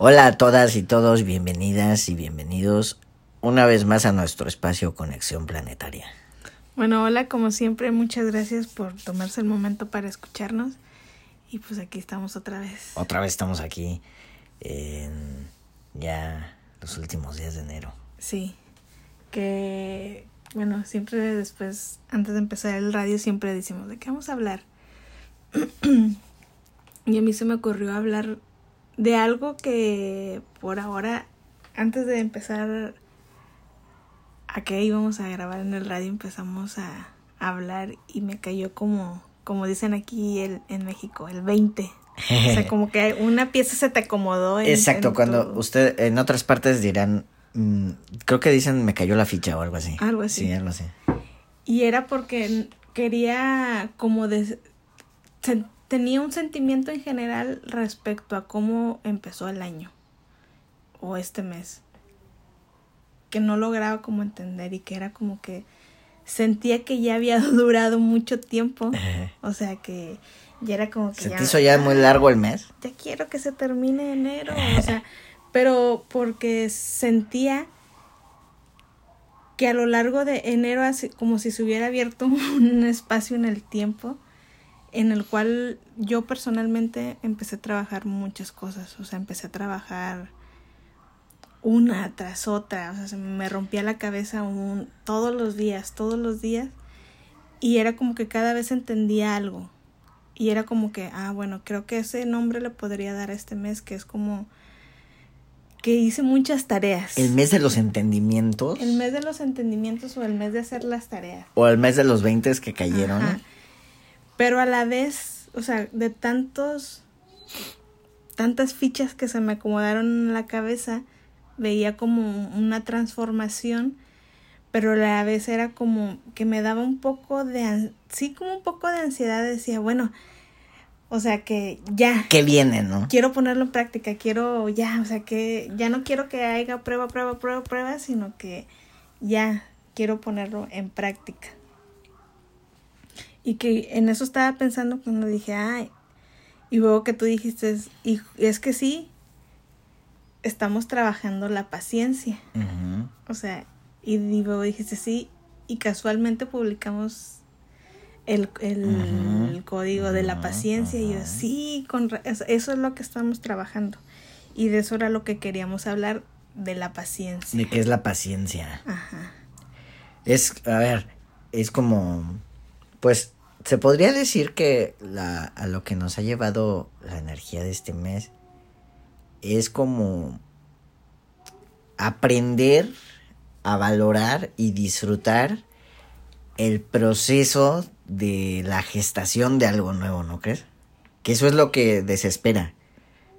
Hola a todas y todos, bienvenidas y bienvenidos una vez más a nuestro espacio Conexión Planetaria. Bueno, hola, como siempre, muchas gracias por tomarse el momento para escucharnos. Y pues aquí estamos otra vez. Otra vez estamos aquí en ya los últimos días de enero. Sí, que bueno, siempre después, antes de empezar el radio, siempre decimos, ¿de qué vamos a hablar? y a mí se me ocurrió hablar de algo que por ahora, antes de empezar a que íbamos a grabar en el radio, empezamos a hablar y me cayó como, como dicen aquí el, en México, el 20. o sea, como que una pieza se te acomodó. En, Exacto, cuando usted, en otras partes dirán, mm, creo que dicen me cayó la ficha o algo así. Algo así. Sí, algo así. Y era porque quería como de, tenía un sentimiento en general respecto a cómo empezó el año o este mes que no lograba como entender y que era como que sentía que ya había durado mucho tiempo. O sea que ya era como que se te hizo ya muy largo el mes ya quiero que se termine enero o sea pero porque sentía que a lo largo de enero así como si se hubiera abierto un espacio en el tiempo en el cual yo personalmente empecé a trabajar muchas cosas, o sea, empecé a trabajar una tras otra, o sea, se me rompía la cabeza un, todos los días, todos los días, y era como que cada vez entendía algo, y era como que, ah, bueno, creo que ese nombre le podría dar a este mes, que es como que hice muchas tareas. ¿El mes de los entendimientos? El mes de los entendimientos o el mes de hacer las tareas. O el mes de los veintes que cayeron. Pero a la vez, o sea, de tantos, tantas fichas que se me acomodaron en la cabeza, veía como una transformación, pero a la vez era como que me daba un poco de, sí, como un poco de ansiedad, decía, bueno, o sea que ya. Que viene, ¿no? Quiero ponerlo en práctica, quiero ya, o sea que ya no quiero que haya prueba, prueba, prueba, prueba, sino que ya quiero ponerlo en práctica. Y que en eso estaba pensando cuando dije, ay, y luego que tú dijiste, y es que sí, estamos trabajando la paciencia. O sea, y luego dijiste, sí, y casualmente publicamos el, el, código de la paciencia. Y yo, sí, con, eso es lo que estamos trabajando. Y de eso era lo que queríamos hablar, de la paciencia. ¿De qué es la paciencia? Ajá. Es, a ver, es como, pues, se podría decir que la, a lo que nos ha llevado la energía de este mes es como aprender a valorar y disfrutar el proceso de la gestación de algo nuevo, ¿no crees? Que eso es lo que desespera.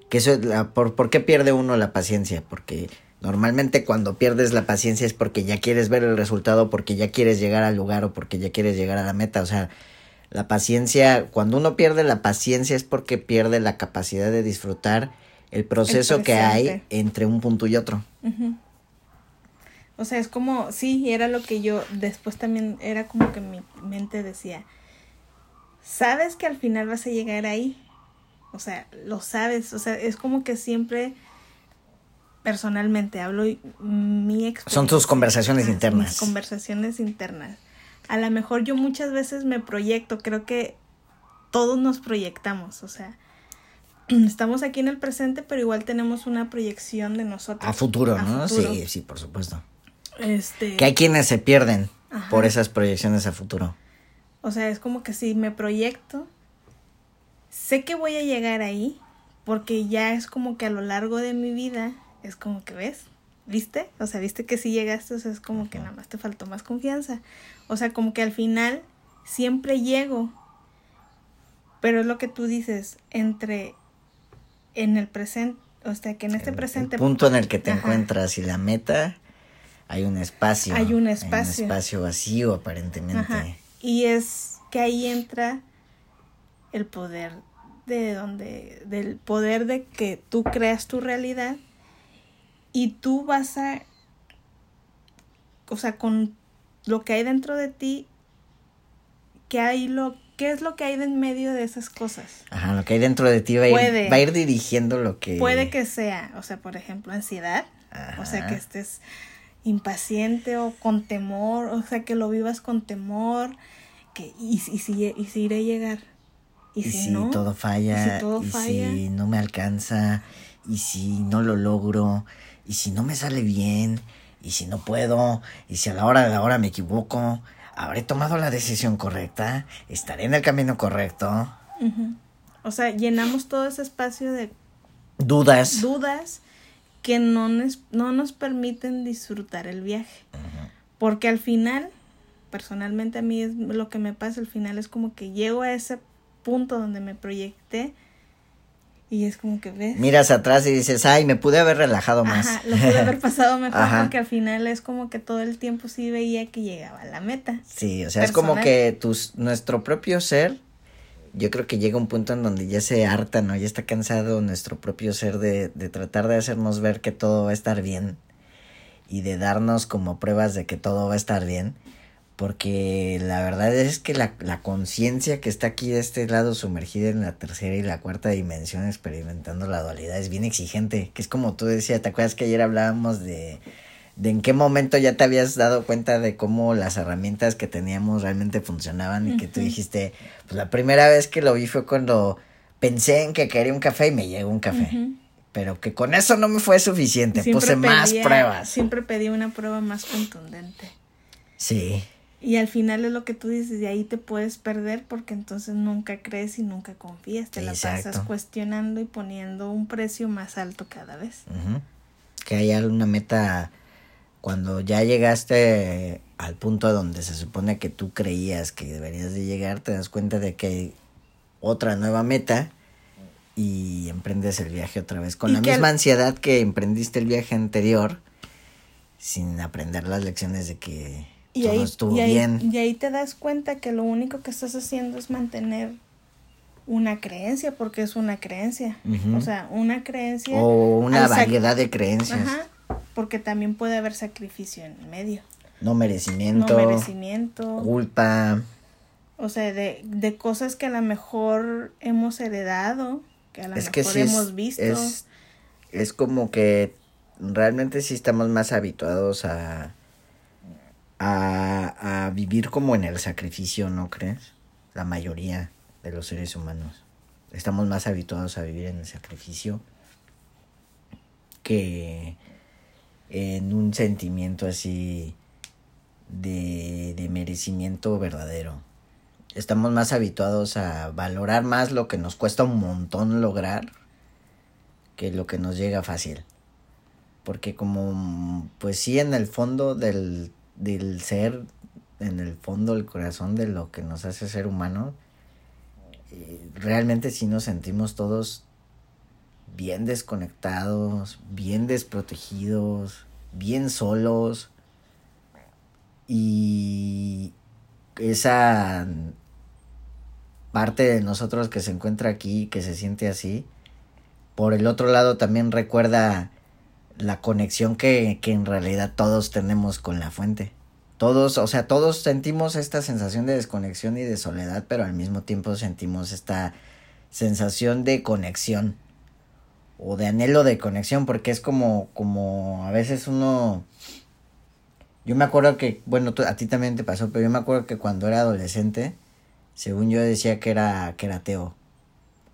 Que eso es la, por, ¿Por qué pierde uno la paciencia? Porque normalmente cuando pierdes la paciencia es porque ya quieres ver el resultado, porque ya quieres llegar al lugar o porque ya quieres llegar a la meta. O sea, la paciencia, cuando uno pierde la paciencia es porque pierde la capacidad de disfrutar el proceso que hay entre un punto y otro. O sea, es como, sí, era lo que yo después también era como que mi mente decía, sabes que al final vas a llegar ahí. O sea, lo sabes, o sea, es como que siempre personalmente hablo mi experiencia. Son tus conversaciones internas. Mis conversaciones internas a lo mejor yo muchas veces me proyecto, creo que todos nos proyectamos, o sea, estamos aquí en el presente, pero igual tenemos una proyección de nosotros. A futuro, ¿no? Sí, sí, por supuesto. Este... Que hay quienes se pierden por esas proyecciones a futuro. O sea, es como que si me proyecto, sé que voy a llegar ahí, porque ya es como que a lo largo de mi vida, es como que ves, ¿viste? O sea, viste que si llegaste, o sea, es como que nada más te faltó más confianza. O sea, como que al final siempre llego. Pero es lo que tú dices, entre en el presente, o sea, que en este presente... El punto en el que te encuentras y la meta, hay un espacio. Hay un espacio. Hay un espacio vacío aparentemente. Y es que ahí entra el poder de donde, del poder de que tú creas tu realidad y tú vas a, o sea, con lo que hay dentro de ti, que hay lo ¿qué es lo que hay de en medio de esas cosas? Ajá, lo que hay dentro de ti va a, ir, va a ir dirigiendo lo que... Puede que sea, o sea, por ejemplo, ansiedad, o sea, que estés impaciente o con temor, o sea, que lo vivas con temor, que y, si- y si, y si iré a llegar. Y, Y si, si no, todo falla, y si todo falla. si no me alcanza, y si no lo logro, y si no me sale bien, y si no puedo, y si a la hora de la hora me equivoco, habré tomado la decisión correcta, estaré en el camino correcto. O sea, llenamos todo ese espacio de Dudas. dudas que no nos, no nos permiten disfrutar el viaje. Porque al final, personalmente a mí es lo que me pasa, al final es como que llego a ese punto donde me proyecté y es como que ves. Miras atrás y dices, ay, me pude haber relajado más. Ajá, lo pude haber pasado mejor Ajá. porque al final es como que todo el tiempo sí veía que llegaba a la meta. Sí, o sea, es como que tus, nuestro propio ser, yo creo que llega un punto en donde ya se harta, ¿no? Ya está cansado nuestro propio ser de, de tratar de hacernos ver que todo va a estar bien y de darnos como pruebas de que todo va a estar bien. Porque la verdad es que la, la conciencia que está aquí de este lado sumergida en la tercera y la cuarta dimensión experimentando la dualidad es bien exigente. Que es como tú decías, ¿te acuerdas que ayer hablábamos de, de en qué momento ya te habías dado cuenta de cómo las herramientas que teníamos realmente funcionaban y que tú dijiste, pues la primera vez que lo vi fue cuando pensé en que quería un café y me llegó un café. Pero que con eso no me fue suficiente, Siempre puse más pruebas. Siempre pedí una prueba más contundente. Sí, Y al final es lo que tú dices, de ahí te puedes perder porque entonces nunca crees y nunca confías, te la pasas cuestionando y poniendo un precio más alto cada vez. que haya una meta cuando ya llegaste al punto donde se supone que tú creías que deberías de llegar, te das cuenta de que hay otra nueva meta y emprendes el viaje otra vez con Y la misma ansiedad que emprendiste el viaje anterior sin aprender las lecciones de que Y todo ahí, estuvo y, ahí, bien. y ahí te das cuenta que lo único que estás haciendo es mantener una creencia, porque es una creencia. O sea, una creencia. O una variedad de creencias. Ajá, porque también puede haber sacrificio en medio. No No merecimiento, merecimiento. culpa. O sea, de, de cosas que a lo mejor hemos heredado, que a lo mejor que sí es, hemos visto. es, es como que realmente sí estamos más habituados a, a, a vivir como en el sacrificio, ¿no crees? La mayoría de los seres humanos. Estamos más habituados a vivir en el sacrificio que en un sentimiento así de, de merecimiento verdadero. Estamos más habituados a valorar más lo que nos cuesta un montón lograr que lo que nos llega fácil. Porque como, pues sí, en el fondo del, del ser, en el fondo del corazón de lo que nos hace ser humano, eh, realmente sí nos sentimos todos bien desconectados, bien desprotegidos, bien solos. Y esa parte de nosotros que se encuentra aquí, que se siente así, por el otro lado también recuerda la conexión que, que en realidad todos tenemos con la fuente. Todos, o sea, todos sentimos esta sensación de desconexión y de soledad, pero al mismo tiempo sentimos esta sensación de conexión o de anhelo de conexión, porque es como, como a veces uno, yo me acuerdo que, bueno, a ti también te pasó, pero yo me acuerdo que cuando era adolescente, según yo decía que era, que era ateo,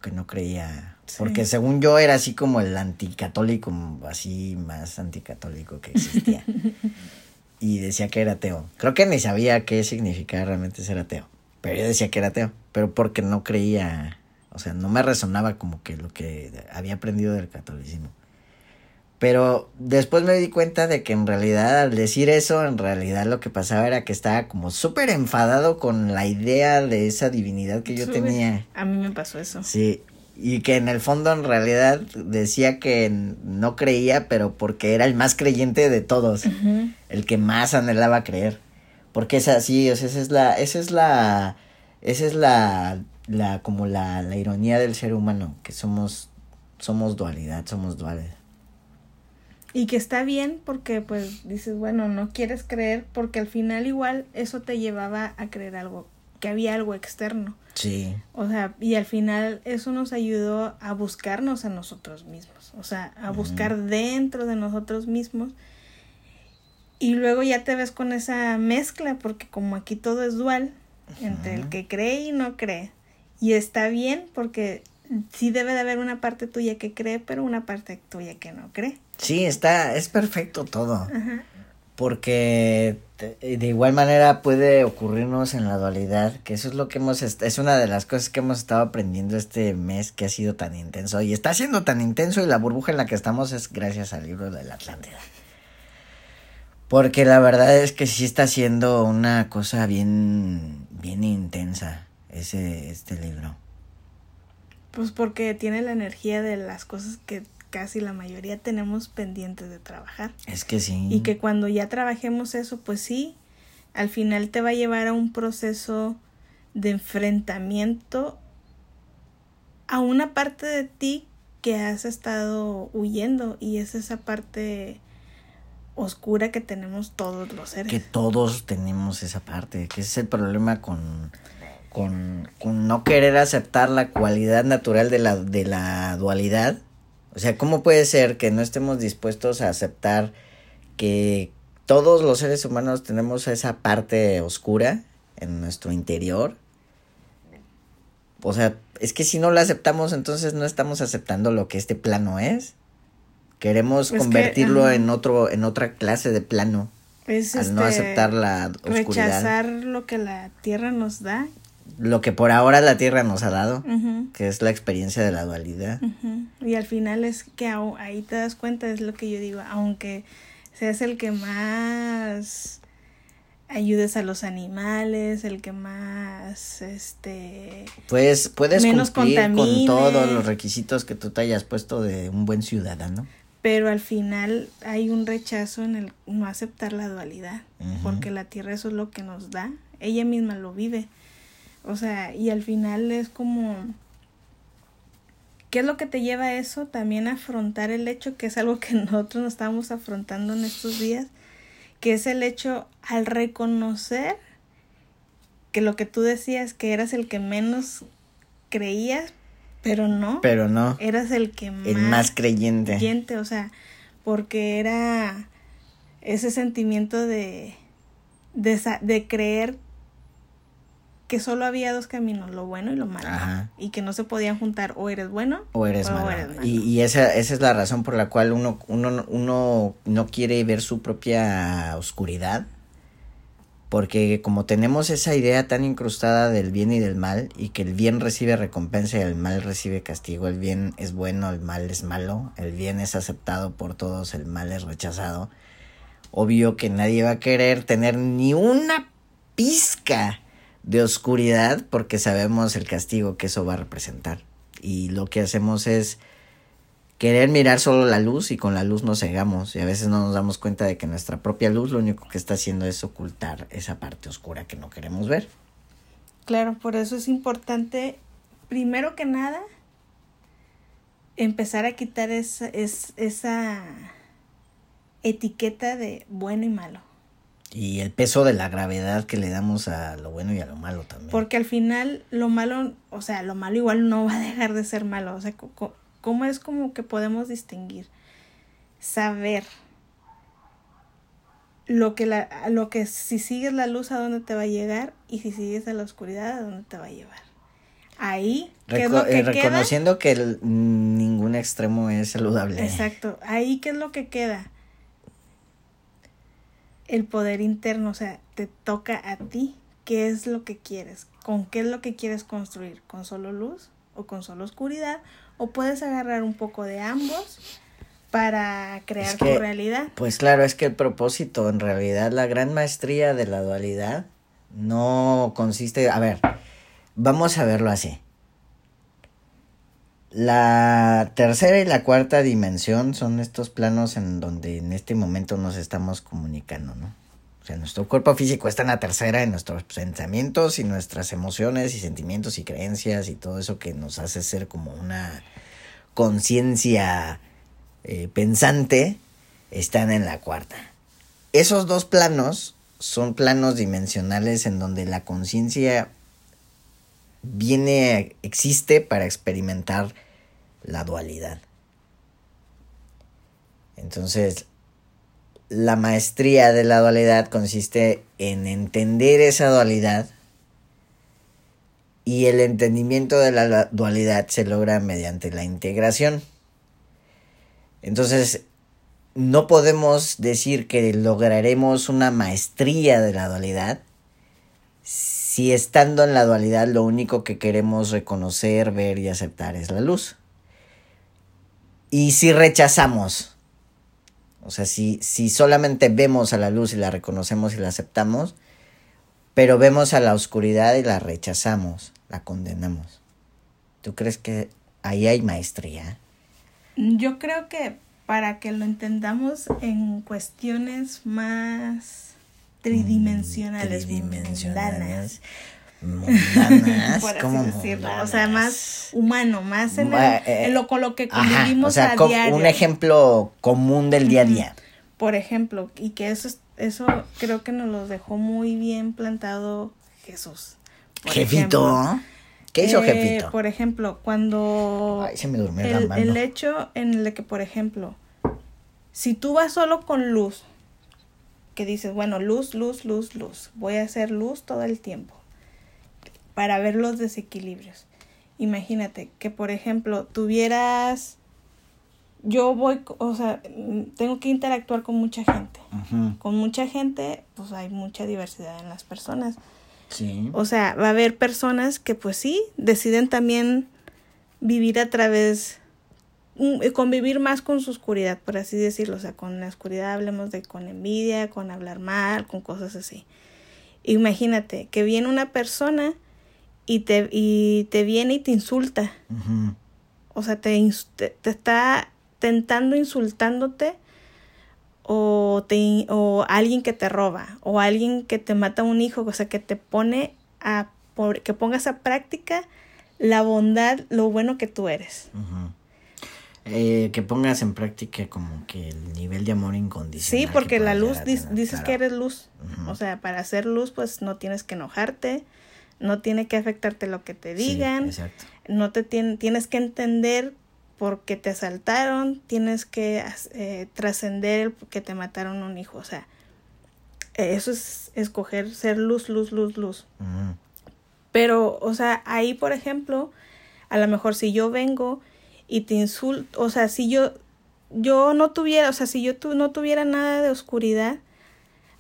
que no creía, Sí. porque según yo era así como el anticatólico, así más anticatólico que existía. y decía que era ateo. Creo que ni sabía qué significaba realmente ser ateo. Pero yo decía que era ateo. Pero porque no creía. O sea, no me resonaba como que lo que había aprendido del catolicismo. Pero después me di cuenta de que en realidad al decir eso, en realidad lo que pasaba era que estaba como súper enfadado con la idea de esa divinidad que yo tenía. A mí me pasó eso. Sí, y que en el fondo en realidad decía que no creía, pero porque era el más creyente de todos, el que más anhelaba creer. Porque es así, o sea, esa es la, esa es la, esa es la, la, como la, la ironía del ser humano, que somos, somos dualidad, somos duales. Y que está bien porque pues dices, bueno, no quieres creer porque al final igual eso te llevaba a creer algo que había algo externo. Sí. O sea, y al final eso nos ayudó a buscarnos a nosotros mismos, o sea, a buscar dentro de nosotros mismos. Y luego ya te ves con esa mezcla, porque como aquí todo es dual, entre el que cree y no cree. Y está bien, porque sí debe de haber una parte tuya que cree, pero una parte tuya que no cree. Sí, está, es perfecto todo. Ajá porque de igual manera puede ocurrirnos en la dualidad, que eso es lo que hemos, es una de las cosas que hemos estado aprendiendo este mes que ha sido tan intenso y está siendo tan intenso y la burbuja en la que estamos es gracias al libro de la Atlántida. Porque la verdad es que sí está siendo una cosa bien, bien intensa ese, este libro. Pues porque tiene la energía de las cosas que casi la mayoría tenemos pendientes de trabajar. Es que sí. Y que cuando ya trabajemos eso, pues sí, al final te va a llevar a un proceso de enfrentamiento a una parte de ti que has estado huyendo y es esa parte oscura que tenemos todos los seres. Que todos tenemos esa parte, que ese es el problema con, con, con no querer aceptar la cualidad natural de la, de la dualidad o sea, ¿cómo puede ser que no estemos dispuestos a aceptar que todos los seres humanos tenemos esa parte oscura en nuestro interior? O sea, es que si no la aceptamos, entonces no estamos aceptando lo que este plano es. Queremos convertirlo en otro, en otra clase de plano. Es al no este, aceptar la oscuridad. Rechazar lo que la tierra nos da lo que por ahora la Tierra nos ha dado, que es la experiencia de la dualidad. Y al final es que ahí te das cuenta, es lo que yo digo, aunque seas el que más ayudes a los animales, el que más, este... Pues puedes menos cumplir con todos los requisitos que tú te hayas puesto de un buen ciudadano. Pero al final hay un rechazo en el no aceptar la dualidad, porque la tierra eso es lo que nos da, ella misma lo vive. O sea, y al final es como... ¿Qué es lo que te lleva a eso? También a afrontar el hecho, que es algo que nosotros nos estamos afrontando en estos días, que es el hecho al reconocer que lo que tú decías, que eras el que menos creías, pero no. Pero no. Eras el que más, el más creyente. creyente. O sea, porque era ese sentimiento de, de, de creer que solo había dos caminos, lo bueno y lo malo. Y que no se podían juntar, o eres bueno o eres, malo. Y, y esa, esa es la razón por la cual uno, uno, uno no quiere ver su propia oscuridad. Porque como tenemos esa idea tan incrustada del bien y del mal, y que el bien recibe recompensa y el mal recibe castigo, el bien es bueno, el mal es malo, el bien es aceptado por todos, el mal es rechazado, obvio que nadie va a querer tener ni una pizca de oscuridad porque sabemos el castigo que eso va a representar. Y lo que hacemos es querer mirar solo la luz y con la luz nos cegamos y a veces no nos damos cuenta de que nuestra propia luz lo único que está haciendo es ocultar esa parte oscura que no queremos ver. Claro, por eso es importante, primero que nada, empezar a quitar esa, esa etiqueta de bueno y malo. Y el peso de la gravedad que le damos a lo bueno y a lo malo también. Porque al final lo malo, o sea, lo malo igual no va a dejar de ser malo. O sea, ¿cómo es como que podemos distinguir? Saber lo que, la, lo que si sigues la luz a dónde te va a llegar y si sigues a la oscuridad a dónde te va a llevar. Ahí, ¿qué es lo que eh, reconociendo que ningún extremo es saludable. Exacto. Ahí, ¿qué es lo que queda? El poder interno, o sea, te toca a ti qué es lo que quieres, con qué es lo que quieres construir, con solo luz o con solo oscuridad, o puedes agarrar un poco de ambos para crear tu realidad. Pues claro, es que el propósito, en realidad, la gran maestría de la dualidad no consiste, a ver, vamos a verlo así. La tercera y la cuarta dimensión son estos planos en donde en este momento nos estamos comunicando, ¿no? O sea, nuestro cuerpo físico está en la tercera, en nuestros pensamientos y nuestras emociones y sentimientos y creencias y todo eso que nos hace ser como una conciencia eh, pensante, están en la cuarta. Esos dos planos son planos dimensionales en donde la conciencia viene, existe para experimentar la dualidad. Entonces, la maestría de la dualidad consiste en entender esa dualidad y el entendimiento de la dualidad se logra mediante la integración. Entonces, no podemos decir que lograremos una maestría de la dualidad si estando en la dualidad lo único que queremos reconocer, ver y aceptar es la luz. Y si rechazamos, o sea, si, si solamente vemos a la luz y la reconocemos y la aceptamos, pero vemos a la oscuridad y la rechazamos, la condenamos. ¿Tú crees que ahí hay maestría? Yo creo que para que lo entendamos en cuestiones más tridimensionales, tridimensionales mundanas, por ¿cómo decirlo. O sea, más humano, más en, el- eh, en lo con lo que Ajá, convivimos o sea, a diario. un ejemplo común del día a día. Por ejemplo, y que eso es- eso creo que nos lo dejó muy bien plantado Jesús. Jefito. ejemplo, ¿Qué hizo eh, Jefito? Por ejemplo, cuando Ay, se me durmió la el, el hecho en el que, por ejemplo, si tú vas solo con luz, que dices, bueno, luz, luz, luz, luz, voy a hacer luz todo el tiempo para ver los desequilibrios. Imagínate que, por ejemplo, tuvieras, yo voy, o sea, tengo que interactuar con mucha gente. Con mucha gente, pues hay mucha diversidad en las personas. Sí. O sea, va a haber personas que pues sí, deciden también vivir a través, mm, convivir más con su oscuridad, por así decirlo. O sea, con la oscuridad hablemos de con envidia, con hablar mal, con cosas así. Imagínate que viene una persona y te, y te viene y te insulta. O sea, te, te, te está tentando insultándote o, te, o alguien que te roba o alguien que te mata a un hijo, o sea, que te pone a por- que pongas a práctica la bondad, lo bueno que tú eres. Eh, que pongas en práctica como que el nivel de amor incondicional. Sí, que porque la luz, dices claro. que eres luz. O sea, para hacer luz, pues no tienes que enojarte, no tiene que afectarte lo que te digan. no te tien- tienes que entender por qué te asaltaron, tienes que eh, trascender el que te mataron un hijo, o sea, eso es escoger ser luz, luz, luz, luz. Pero, o sea, ahí, por ejemplo, a lo mejor si yo vengo y te insulto, o sea, si yo, yo no tuviera, o sea, si yo tu- no tuviera nada de oscuridad,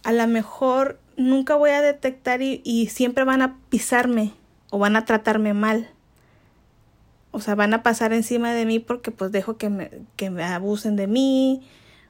a lo mejor nunca voy a detectar y, y siempre van a pisarme o van a tratarme mal. O sea, van a pasar encima de mí porque pues dejo que me, que me abusen de mí,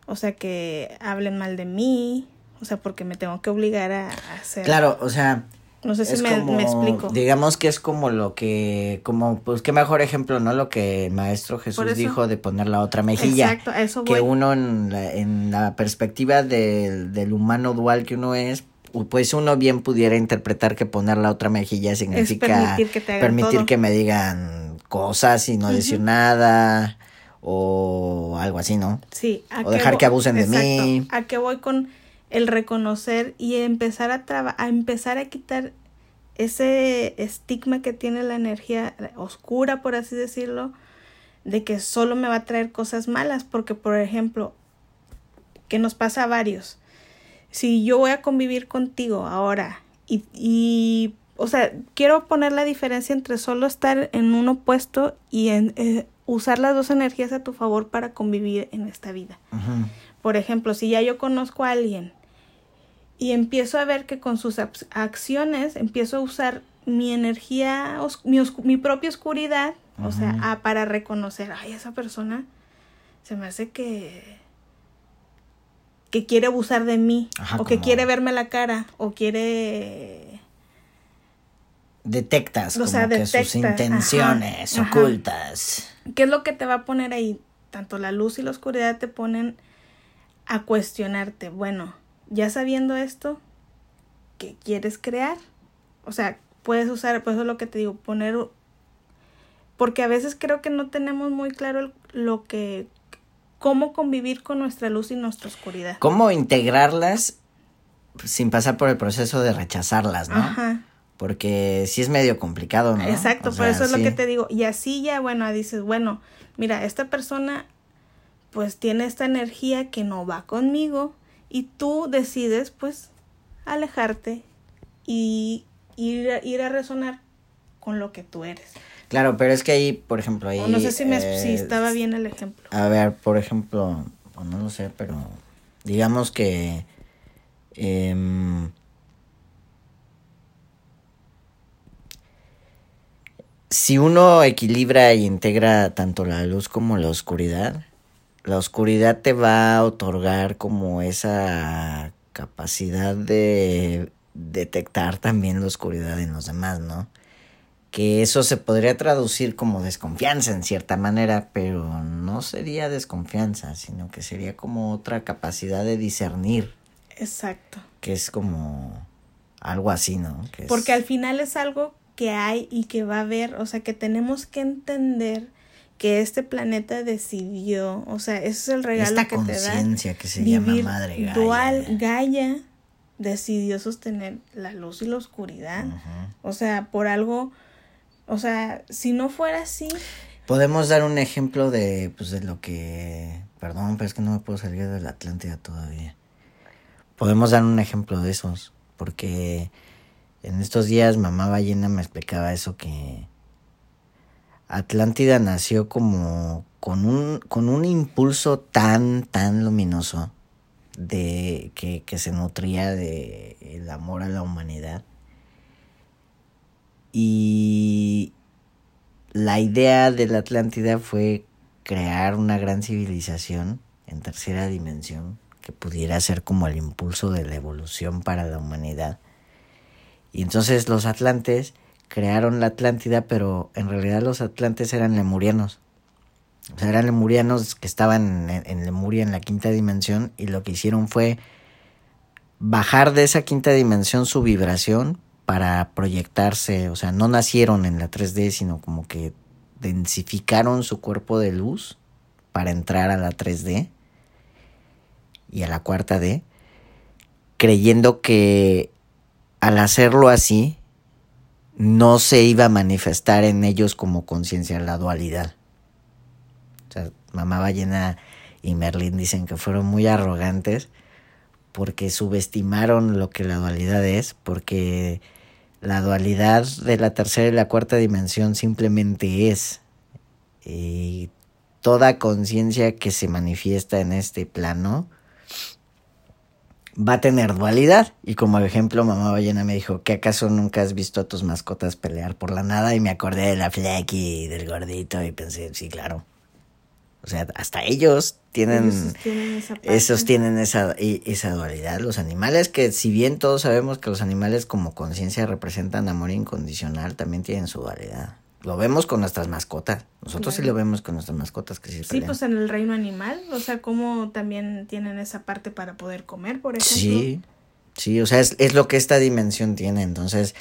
o sea, que hablen mal de mí, o sea, porque me tengo que obligar a, a hacer. Claro, o sea, No sé si me, como, me explico. digamos que es como lo que, como, pues qué mejor ejemplo, ¿no? Lo que el maestro Jesús eso- dijo de poner la otra mejilla. Exacto, a eso que voy. uno en la, en la perspectiva del, del humano dual que uno es, pues uno bien pudiera interpretar que poner la otra mejilla significa permitir que permitir me digan cosas y no decir nada o algo así, ¿no? Sí, ¿a O dejar que abusen de mí. A qué voy con el reconocer y empezar a traba- a empezar a quitar ese estigma que tiene la energía oscura, por así decirlo, de que solo me va a traer cosas malas, porque por ejemplo, que nos pasa a varios. Si yo voy a convivir contigo ahora y, y o sea, quiero poner la diferencia entre solo estar en un opuesto y en eh, usar las dos energías a tu favor para convivir en esta vida. Por ejemplo, si ya yo conozco a alguien y empiezo a ver que con sus acciones empiezo a usar mi energía, mi, mi propia oscuridad, o sea, ah, para reconocer, ay, esa persona se me hace que que quiere abusar de mí Ajá, o que quiere verme la cara o quiere Detectas O como sea, que sus intenciones ajá, ocultas. ¿Qué es lo que te va a poner ahí? Tanto la luz y la oscuridad te ponen a cuestionarte. Bueno, ya sabiendo esto, ¿qué quieres crear? O sea, puedes usar, pues eso es lo que te digo, poner... Porque a veces creo que no tenemos muy claro lo que... cómo convivir con nuestra luz y nuestra oscuridad. ¿Cómo integrarlas sin pasar por el proceso de rechazarlas, no? Ajá. Porque sí es medio complicado, ¿no? Exacto, por eso es lo que te digo. Y así ya, bueno, dices, bueno, mira, esta persona pues tiene esta energía que no va conmigo y tú decides pues alejarte y ir, ir a resonar con lo que tú eres. Claro, pero es que ahí, por ejemplo, ahí... no sé si, me, si estaba bien el ejemplo. A ver, por ejemplo, no lo sé, pero digamos que... Em, si uno equilibra y integra tanto la luz como la oscuridad, la oscuridad te va a otorgar como esa capacidad de detectar también la oscuridad en los demás, ¿no? Que eso se podría traducir como desconfianza en cierta manera, pero no sería desconfianza, sino que sería como otra capacidad de discernir. Exacto. Que es como algo así, ¿no? Porque al final es algo que hay y que va a haber, o sea, que tenemos que entender que este planeta decidió, o sea, ese es el regalo que te da. que se llama Madre Gaia. Dual Gaia decidió sostener la luz y la oscuridad. O sea, por algo, o sea, si no fuera así. Podemos dar un ejemplo de, pues, de lo que, perdón, pero es que no me puedo salir de la Atlántida todavía. Podemos dar un ejemplo de esos, porque en estos días mamá ballena me explicaba eso que Atlántida nació como con un, con un impulso tan, tan luminoso de que, que se nutría de el amor a la humanidad. Y la idea de la Atlántida fue crear una gran civilización en tercera dimensión que pudiera ser como el impulso de la evolución para la humanidad. Y entonces los atlantes crearon la Atlántida, pero en realidad los atlantes eran lemurianos. O sea, eran lemurianos que estaban en, Lemuria en la quinta dimensión y lo que hicieron fue bajar de esa quinta dimensión su vibración para proyectarse, o sea, no nacieron en la 3D, sino como que densificaron su cuerpo de luz para entrar a la 3D y a la cuarta D, creyendo que al hacerlo así no se iba a manifestar en ellos como conciencia la dualidad. O sea, Mamá Ballena y Merlín dicen que fueron muy arrogantes porque subestimaron lo que la dualidad es, porque la dualidad de la tercera y la cuarta dimensión simplemente es. Y toda conciencia que se manifiesta en este plano va a tener dualidad. Y como ejemplo, mamá ballena me dijo, ¿que acaso nunca has visto a tus mascotas pelear por la nada? Y me acordé de la y del gordito y pensé, sí, claro. O sea, hasta ellos tienen, esos tienen esa, esa dualidad. Los animales que, si bien todos sabemos que los animales como conciencia representan amor incondicional, también tienen su dualidad. Lo vemos con nuestras mascotas. Nosotros sí lo vemos con nuestras mascotas que sí Sí, pues en el reino animal, o sea, como también tienen esa parte para poder comer, por ejemplo. Sí, sí, o sea, es, es lo que esta dimensión tiene. Entonces,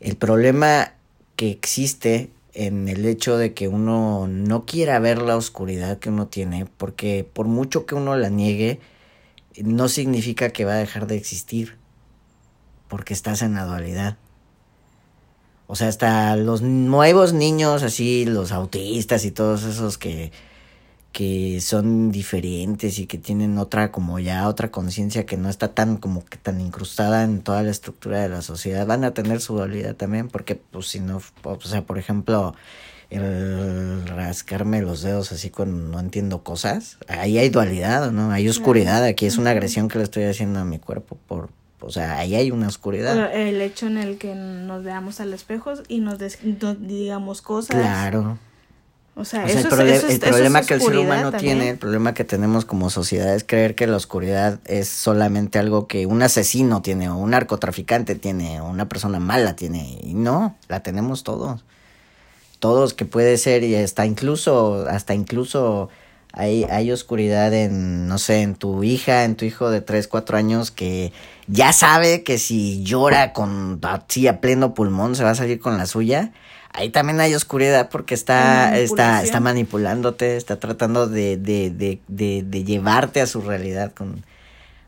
el problema que existe en el hecho de que uno no quiera ver la oscuridad que uno tiene, porque por mucho que uno la niegue, no significa que va a dejar de existir, porque estás en la dualidad. O sea, hasta los nuevos niños, así, los autistas y todos esos que, que son diferentes y que tienen otra, como ya otra conciencia que no está tan, como que tan incrustada en toda la estructura de la sociedad, van a tener su dualidad también, porque, pues, si no, o sea, por ejemplo, el rascarme los dedos así con no entiendo cosas, ahí hay dualidad, ¿no? Hay oscuridad, aquí es una agresión que le estoy haciendo a mi cuerpo por, o sea, ahí hay una oscuridad. El hecho en el que nos veamos al espejo y nos, digamos cosas. Claro. O sea, el, problema que el ser humano tiene, el problema que tenemos como sociedad es creer que la oscuridad es solamente algo que un asesino tiene o un narcotraficante tiene o una persona mala tiene. Y no, la tenemos todos. Todos que puede ser y hasta incluso, hasta incluso hay, hay oscuridad en, no sé, en tu hija, en tu hijo de 3, 4 años que ya sabe que si llora con así a pleno pulmón se va a salir con la suya. Ahí también hay oscuridad porque está, está, está manipulándote, está tratando de, de, de, de, de llevarte a su realidad con,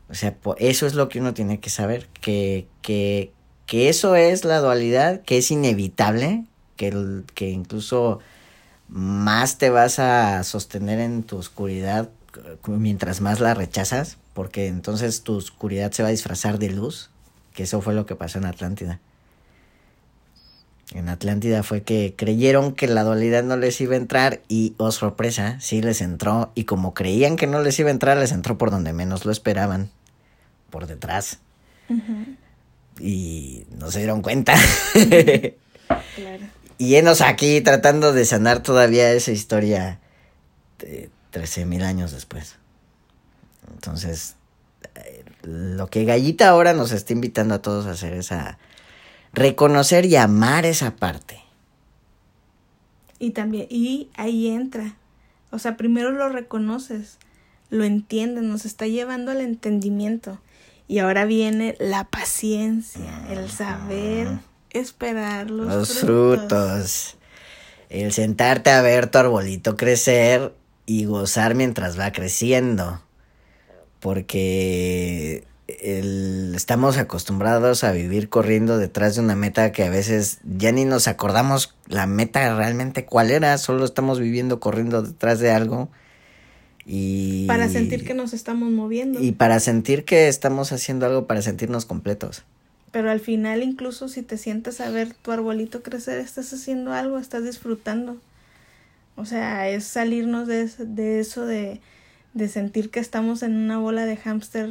o sea, eso es lo que uno tiene que saber, que, que, que eso es la dualidad, que es inevitable, que, el- que incluso más te vas a sostener en tu oscuridad mientras más la rechazas, porque entonces tu oscuridad se va a disfrazar de luz, que eso fue lo que pasó en Atlántida. En Atlántida fue que creyeron que la dualidad no les iba a entrar y, oh sorpresa, sí les entró. Y como creían que no les iba a entrar, les entró por donde menos lo esperaban, por detrás. Y no se dieron cuenta. Claro. y enos aquí tratando de sanar todavía esa historia 13 mil años después. Entonces, eh, lo que Gallita ahora nos está invitando a todos a hacer es a reconocer y amar esa parte. Y también, y ahí entra. O sea, primero lo reconoces, lo entiendes, nos está llevando al entendimiento. Y ahora viene la paciencia, el saber esperar los, Los frutos. frutos. El sentarte a ver tu arbolito crecer y gozar mientras va creciendo. Porque el- estamos acostumbrados a vivir corriendo detrás de una meta que a veces ya ni nos acordamos la meta realmente cuál era, solo estamos viviendo corriendo detrás de algo. Y, Para sentir que nos estamos moviendo. Y para sentir que estamos haciendo algo para sentirnos completos. Pero al final, incluso si te sientas a ver tu arbolito crecer, estás haciendo algo, estás disfrutando. O sea, es salirnos de, eso- de eso de, de sentir que estamos en una bola de hámster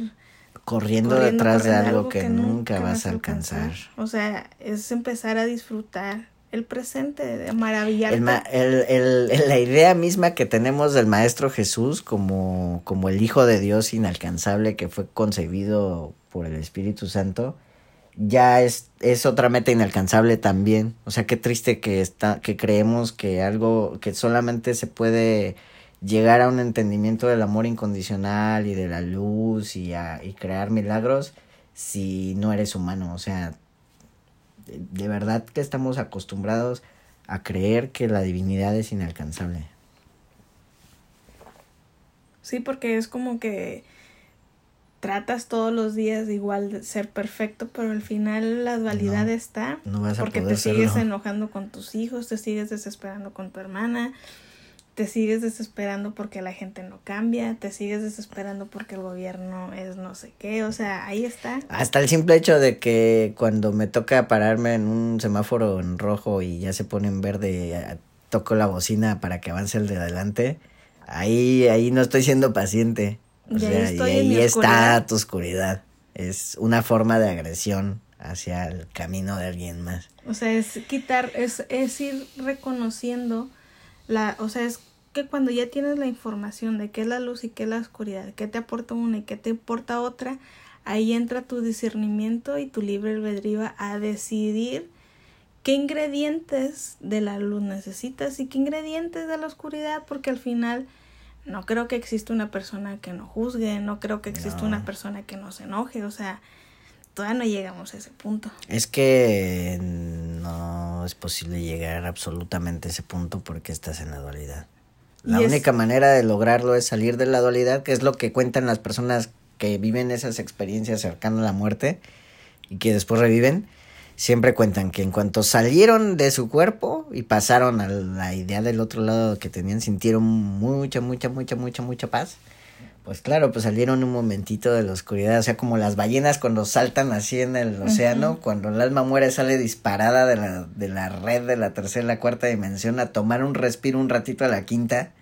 Corriendo, corriendo, detrás de algo que, nunca vas a alcanzar. O sea, es empezar a disfrutar el presente, de maravillarte. El ma- el- la idea misma que tenemos del Maestro Jesús como, como el Hijo de Dios inalcanzable que fue concebido por el Espíritu Santo, ya es, es otra meta inalcanzable también. O sea, qué triste que, está, que creemos que algo que solamente se puede llegar a un entendimiento del amor incondicional y de la luz y, a, y crear milagros si no eres humano. O sea, de, de verdad que estamos acostumbrados a creer que la divinidad es inalcanzable. Sí, porque es como que tratas todos los días de igual de ser perfecto, pero al final la dualidad No, está. no vas a porque poder te sigues enojando con tus hijos, te sigues desesperando con tu hermana, te sigues desesperando porque la gente no cambia, te sigues desesperando porque el gobierno es no sé qué, o sea, ahí está. Hasta el simple hecho de que cuando me toca pararme en un semáforo en rojo y ya se pone en verde, toco la bocina para que avance el de adelante, ahí, ahí no estoy siendo paciente. O Y ahí sea, estoy y ahí está tu oscuridad. Es una forma de agresión hacia el camino de alguien más. O sea, es quitar, es, es ir reconociendo la, o sea, es que cuando ya tienes la información de qué es la luz y qué es la oscuridad, qué te aporta una y qué te aporta otra, ahí entra tu discernimiento y tu libre albedrío a decidir qué ingredientes de la luz necesitas y qué ingredientes de la oscuridad, porque al final no creo que exista una persona que no juzgue, no creo que exista No. una persona que no se enoje, o sea, todavía no llegamos a ese punto. Es que no es posible llegar absolutamente a ese punto porque estás en la dualidad. La Y es- única manera de lograrlo es salir de la dualidad, que es lo que cuentan las personas que viven esas experiencias cercanas a la muerte y que después reviven. Siempre cuentan que en cuanto salieron de su cuerpo y pasaron a la idea del otro lado que tenían, sintieron mucha, mucha, mucha, mucha, mucha paz. Pues claro, pues salieron un momentito de la oscuridad, o sea, como las ballenas cuando saltan así en el océano, cuando el alma muere sale disparada de la, de la red de la tercera y la cuarta dimensión a tomar un respiro un ratito a la quinta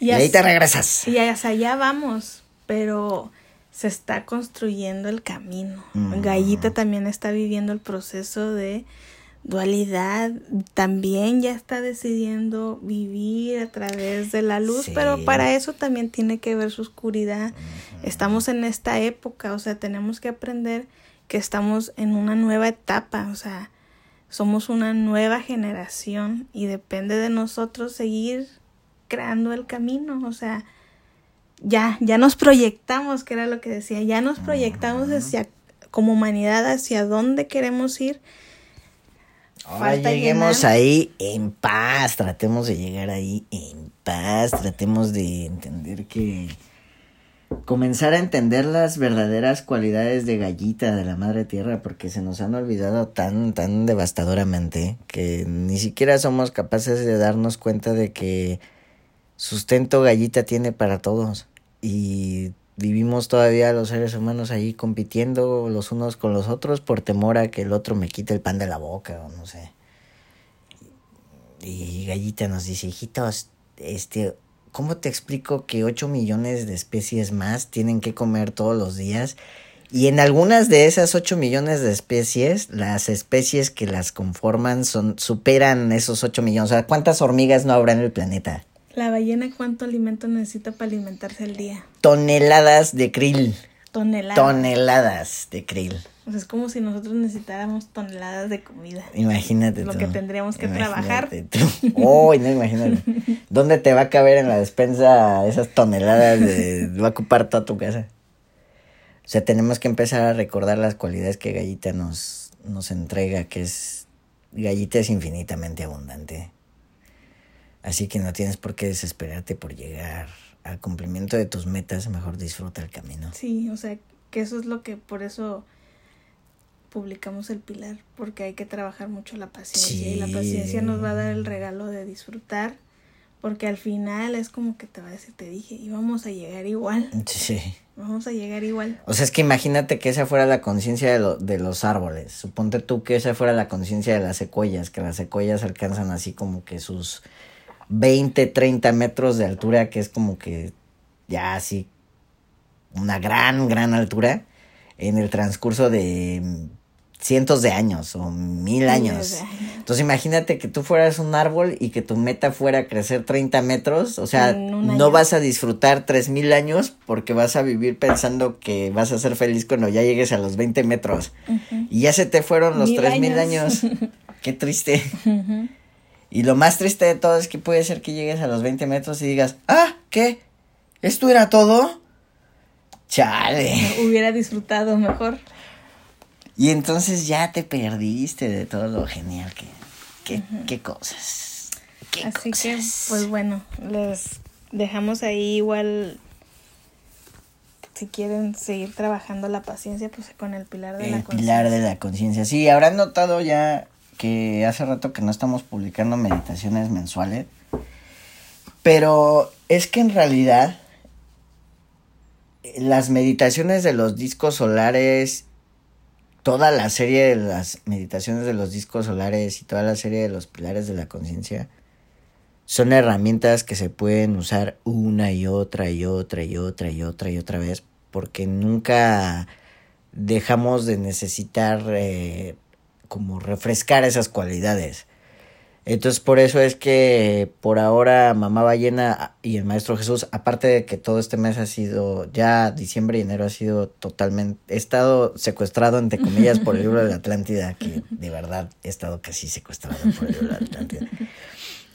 y, ahí así- te regresas. Y hacia allá vamos, pero se está construyendo el camino. Mm. Gallita también está viviendo el proceso de dualidad, también ya está decidiendo vivir a través de la luz, Sí. pero para eso también tiene que ver su oscuridad. Estamos en esta época, o sea, tenemos que aprender que estamos en una nueva etapa, o sea, somos una nueva generación y depende de nosotros seguir creando el camino, o sea, ya, ya nos proyectamos, que era lo que decía, ya nos proyectamos hacia, como humanidad, hacia dónde queremos ir. Ahora lleguemos llenar. ahí en paz, tratemos de llegar ahí en paz, tratemos de entender que comenzar a entender las verdaderas cualidades de gallita de la madre tierra porque se nos han olvidado tan tan devastadoramente que ni siquiera somos capaces de darnos cuenta de que sustento gallita tiene para todos y vivimos todavía los seres humanos ahí compitiendo los unos con los otros por temor a que el otro me quite el pan de la boca o no sé. Y Gallita nos dice, hijitos, este, ¿cómo te explico que 8 millones de especies más tienen que comer todos los días? Y en algunas de esas 8 millones de especies, las especies que las conforman son superan esos 8 millones. O sea, ¿cuántas hormigas no habrá en el planeta? La ballena, ¿cuánto alimento necesita para alimentarse al día? Toneladas de krill. Toneladas. Toneladas de krill. O sea, es como si nosotros necesitáramos toneladas de comida. Imagínate Lo tú. que tendríamos que trabajar. Imagínate tú. Uy, no, imagínate. ¿Dónde te va a caber en la despensa esas toneladas de... va a ocupar toda tu casa? O sea, tenemos que empezar a recordar las cualidades que Gallita nos, nos entrega, que es... Gallita es infinitamente abundante. Así que no tienes por qué desesperarte por llegar al cumplimiento de tus metas, mejor disfruta el camino. Sí, o sea, que eso es lo que por eso publicamos el pilar, porque hay que trabajar mucho la paciencia y la paciencia nos va a dar el regalo de disfrutar, porque al final es como que te va a decir, te dije, y vamos a llegar igual, Sí. vamos a llegar igual. O sea, es que imagínate que esa fuera la conciencia de, lo- de los árboles. Suponte tú que esa fuera la conciencia de las secuoyas, que las secuoyas alcanzan así como que sus 20, 30 metros de altura, que es como que ya así una gran, gran altura en el transcurso de mm, cientos de años o mil años. Entonces imagínate que tú fueras un árbol y que tu meta fuera crecer 30 metros, o sea, no vas a disfrutar tres mil años porque vas a vivir pensando que vas a ser feliz cuando ya llegues a los 20 metros. Y ya se te fueron los tres mil años. Qué triste. Y lo más triste de todo es que puede ser que llegues a los 20 metros y digas, ah, ¿qué? ¿Esto era todo? Chale. Hubiera disfrutado mejor. Y entonces ya te perdiste de todo lo genial que... Qué, qué cosas. Qué Así que, pues bueno, les dejamos ahí igual. Si quieren seguir trabajando la paciencia, pues con el pilar de la El pilar de la conciencia. Sí, habrán notado ya que hace rato que no estamos publicando meditaciones mensuales. Pero es que en realidad eh, las meditaciones de los discos solares, toda la serie de las meditaciones de los discos solares y toda la serie de los pilares de la conciencia son herramientas que se pueden usar una y otra y otra y otra y otra y otra vez porque nunca dejamos de necesitar eh, como refrescar esas cualidades. Entonces por eso es que por ahora Mamá Ballena y el Maestro Jesús, aparte de que todo este mes ha sido, ya diciembre y enero ha sido totalmente, he estado secuestrado entre comillas por el libro de la Atlántida, que de verdad he estado casi secuestrado por el libro de la Atlántida.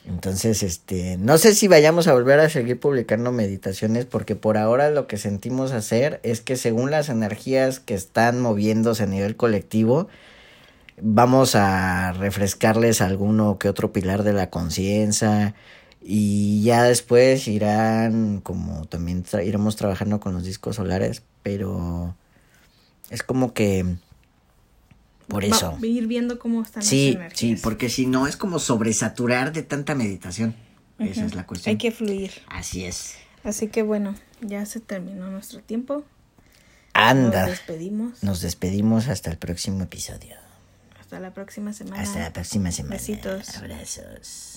Entonces, este, no sé si vayamos a volver a seguir publicando meditaciones porque por ahora lo que sentimos hacer es que según las energías que están moviéndose a nivel colectivo, vamos a refrescarles alguno que otro pilar de la conciencia y ya después irán como también tra- iremos trabajando con los discos solares, pero es como que por Va- eso. ir viendo cómo están Sí, las sí, porque si no es como sobresaturar de tanta meditación. Esa es la cuestión. Hay que fluir. Así es. Así que bueno, ya se terminó nuestro tiempo. Anda. Nos despedimos. Nos despedimos hasta el próximo episodio. Hasta la próxima semana. Hasta la próxima semana. Besitos. Abrazos.